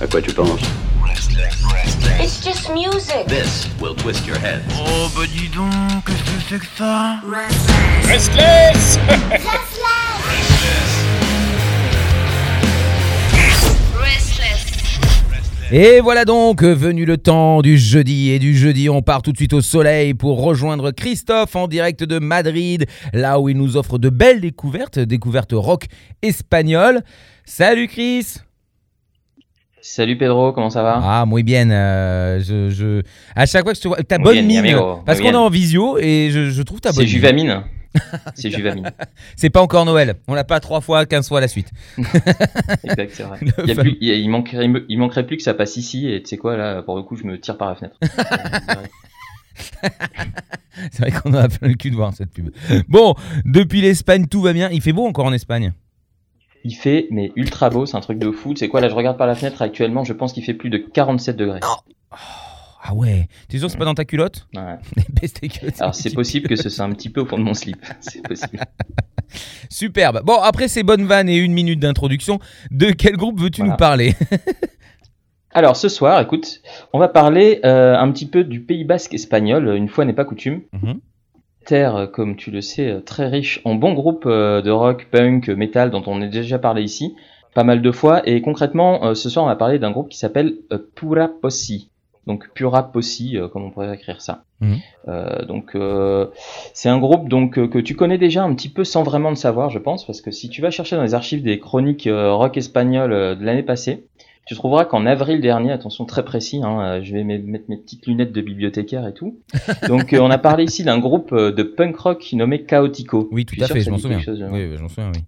À quoi tu penses It's just music. This will twist your head. Oh bah dis donc, qu'est-ce que c'est que ça Restless Restless. Et voilà donc venu le temps du jeudi. Et du jeudi, on part tout de suite au soleil pour rejoindre Christophe en direct de Madrid, là où il nous offre de belles découvertes, découvertes rock espagnol. Salut Chris Salut Pedro, comment ça va? Ah, muy bien. euh, je, je... À chaque fois que je te vois, ta bonne bien, mi mine, amigo, parce qu'on est en visio et je, je trouve ta bonne C'est mine. Juvamine C'est Juvamine. C'est pas encore Noël. On l'a pas trois fois, 15 fois à la suite. Exact, c'est vrai. Il, y a plus, manquerait, il manquerait plus que ça passe ici et tu sais quoi là, pour le coup, je me tire par la fenêtre. C'est vrai qu'on a plein le cul de voir cette pub. Bon, depuis l'Espagne, tout va bien. Il fait beau encore en Espagne? Il fait mais ultra beau, c'est un truc de fou. Sais quoi là, je regarde par la fenêtre actuellement, je pense qu'il fait plus de 47 degrés. Ah ouais. T'es sûr que c'est pas dans ta culotte Ouais. Baisse tes culottes, Alors c'est possible que ce soit un petit peu au fond de mon slip. C'est possible. Superbe. Bon, après ces bonnes vannes et une minute d'introduction, de quel groupe veux-tu Voilà. nous parler? Alors ce soir, écoute, on va parler euh, un petit peu du Pays Basque espagnol, une fois n'est pas coutume. Mhm. Terre, euh, comme tu le sais, euh, très riche en bons groupes euh, de rock, punk, metal dont on a déjà parlé ici, pas mal de fois. Et concrètement, ce soir, on va parler d'un groupe qui s'appelle Pura Possi. Donc Pura Possi, comme on pourrait écrire ça. Euh, donc euh, c'est un groupe donc que tu connais déjà un petit peu sans vraiment le savoir, je pense, parce que si tu vas chercher dans les archives des chroniques rock espagnol euh, de l'année passée, tu trouveras qu'en avril dernier, attention très précis, hein, euh, je vais me- mettre mes petites lunettes de bibliothécaire et tout. Donc euh, on a parlé ici d'un groupe euh, de punk rock nommé Chaotico. Oui, tout à fait, je m'en souviens. chose. Oui, oui, j'en souviens, oui.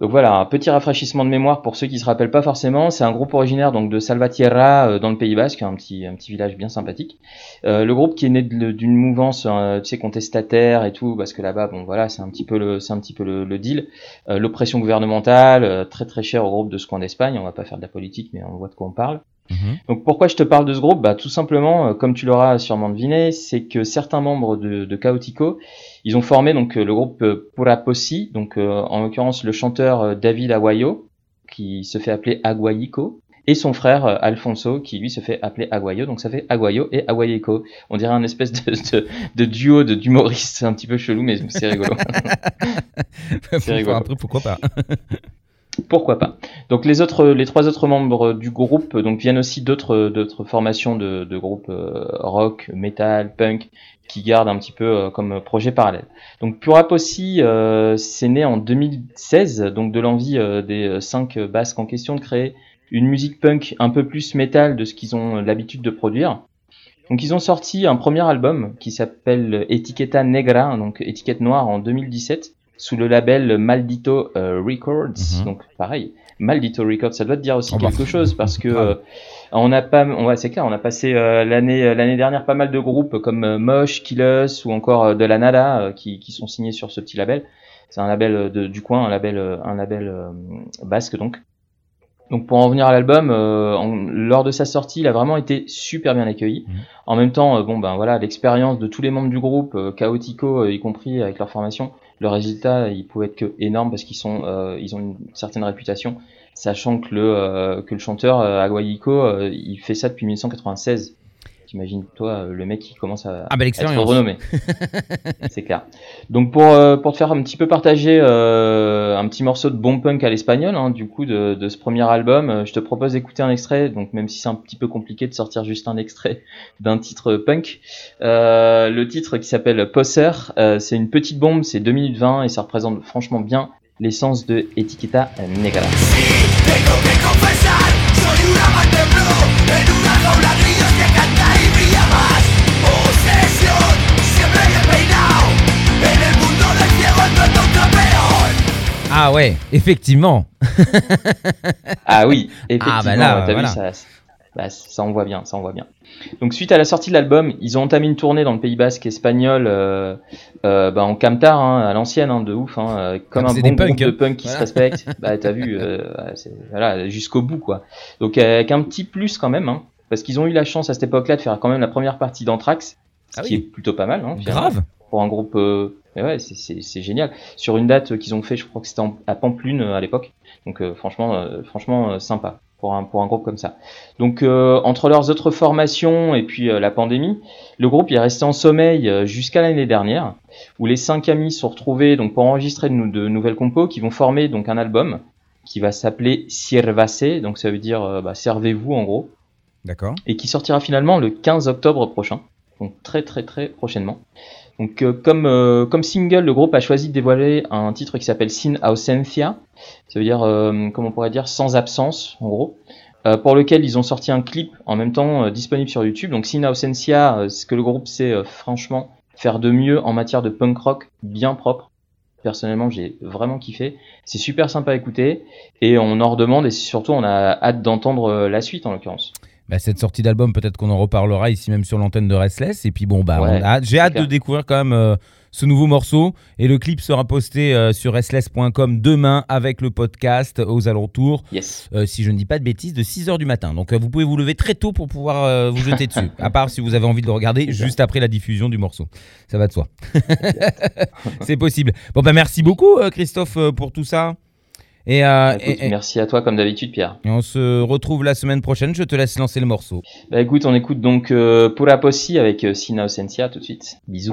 Donc voilà, un petit rafraîchissement de mémoire pour ceux qui se rappellent pas forcément. C'est un groupe originaire donc de Salvatierra euh, dans le Pays Basque, un petit un petit village bien sympathique. Euh, le groupe qui est né d'une mouvance, euh, tu sais, contestataire et tout, parce que là-bas, bon voilà, c'est un petit peu le un petit peu le, deal. Euh, L'oppression gouvernementale, très très cher au groupe de ce coin d'Espagne. On va pas faire de la politique, mais on voit de quoi on parle. Mhm. Donc pourquoi je te parle de ce groupe? Bah, Tout simplement, euh, comme tu l'auras sûrement deviné, c'est que certains membres de, de Chaotico, ils ont formé donc euh, le groupe euh, Pura Possi, donc euh, en l'occurrence le chanteur David Aguayo, qui se fait appeler Aguayico, et son frère Alfonso, qui lui se fait appeler Aguayo, donc ça fait Aguayo et Aguayico. On dirait un espèce de, de, de duo de d'humoristes, c'est un petit peu chelou, mais c'est rigolo. Pourquoi- rigolo. Après, pourquoi pas Pourquoi pas. Donc les autres, les trois autres membres du groupe donc viennent aussi d'autres d'autres formations de, de groupes euh, rock, metal, punk qui gardent un petit peu euh, comme projet parallèle. Donc Purap aussi, euh, c'est né en 2016, donc de l'envie euh, des cinq basques en question de créer une musique punk un peu plus metal de ce qu'ils ont l'habitude de produire. Donc ils ont sorti un premier album qui s'appelle Etiqueta Negra, donc étiquette noire en 2017 sous le label Maldito euh, Records. Mhm. Donc pareil, Maldito Records, ça doit te dire aussi Oh bah, quelque chose parce que euh, on a pas, on, ouais, c'est clair, on a passé euh, l'année l'année dernière pas mal de groupes comme Mosh, Killus ou encore de la Nada qui, qui sont signés sur ce petit label. C'est un label de, du coin, un label un label basque donc. Donc pour en venir à l'album, euh, en- lors de sa sortie, il a vraiment été super bien accueilli. Mhm. En même temps, euh, bon ben voilà, l'expérience de tous les membres du groupe, euh, Chaotico euh, y compris avec leur formation, le résultat il pouvait être que énorme parce qu'ils sont, euh, ils ont une certaine réputation, sachant que le euh, que le chanteur euh, Aguayico, euh, il fait ça depuis 1996. T'imagines toi le mec qui commence à, Ah bah à être l'expérience. renommé. C'est clair. Donc pour euh, pour te faire un petit peu partager euh, un petit morceau de bon punk à l'espagnol, hein, du coup de, ce premier album, euh, je te propose d'écouter un extrait. Donc même si c'est un petit peu compliqué de sortir juste un extrait d'un titre punk, euh, le titre qui s'appelle Posser, euh, c'est une petite bombe, c'est 2 minutes 20 et ça représente franchement bien l'essence de Etiqueta Negra. Ah ouais, effectivement. Ah oui, effectivement, Ah, bah là, voilà. vu ça, bah, ça envoie bien, ça envoie bien. Donc suite à la sortie de l'album, ils ont entamé une tournée dans le Pays Basque espagnol, euh, euh, bah, en camtar, hein, à l'ancienne, hein, de ouf, hein, euh, comme Ah, un c'est bon groupe de punk qui Voilà. se respecte. bah t'as vu, euh, voilà, jusqu'au bout quoi. Donc avec un petit plus quand même, parce qu'ils ont eu la chance à cette époque-là de faire quand même la première partie d'Anthrax, ce Ah qui oui. est plutôt pas mal. Hein, Grave. Pour un groupe. euh, mais ouais, c'est- génial. Sur une date qu'ils ont fait, je crois que c'était à Pamplune euh, à l'époque. Donc euh, franchement, euh, franchement sympa. pour un, pour un groupe comme ça. Donc euh, entre leurs autres formations et puis euh, la pandémie, le groupe est resté en sommeil jusqu'à l'année dernière, où les cinq amis se sont retrouvés donc pour enregistrer de, de, nouvelles compos qui vont former donc un album qui va s'appeler Sirvase, donc ça veut dire bah, servez-vous en gros. D'accord. Et qui sortira finalement le 15 octobre prochain, donc très très très prochainement. Donc comme, comme single, le groupe a choisi de dévoiler un titre qui s'appelle Sin Ausencia, ça veut dire, comment on pourrait dire, sans absence en gros. Euh, pour lequel ils ont sorti un clip en même temps euh, disponible sur YouTube. Donc Sina Ausencia, euh, ce que le groupe sait franchement faire de mieux en matière de punk rock bien propre. Personnellement, j'ai vraiment kiffé. C'est super sympa à écouter et on en redemande et surtout on a hâte d'entendre la suite en l'occurrence. Bah, cette sortie d'album, peut-être qu'on en reparlera ici même sur l'antenne de Restless. Et puis bon, bah, j'ai hâte de découvrir quand même ce nouveau morceau. Et le clip sera posté euh, sur restless.com demain avec le podcast aux alentours. Yes. Euh, si je ne dis pas de bêtises, de 6h du matin. Donc euh, vous pouvez vous lever très tôt pour pouvoir vous jeter dessus. à part si vous avez envie de le regarder juste après la diffusion du morceau. Ça va de soi. C'est possible. Bon, bah merci beaucoup, Christophe, pour tout ça. Et, bah, merci à toi comme d'habitude Pierre. Et on se retrouve la semaine prochaine, je te laisse lancer le morceau. Bah écoute, on écoute donc euh, Pura Possi avec Sina Osensia tout de suite. Bisous.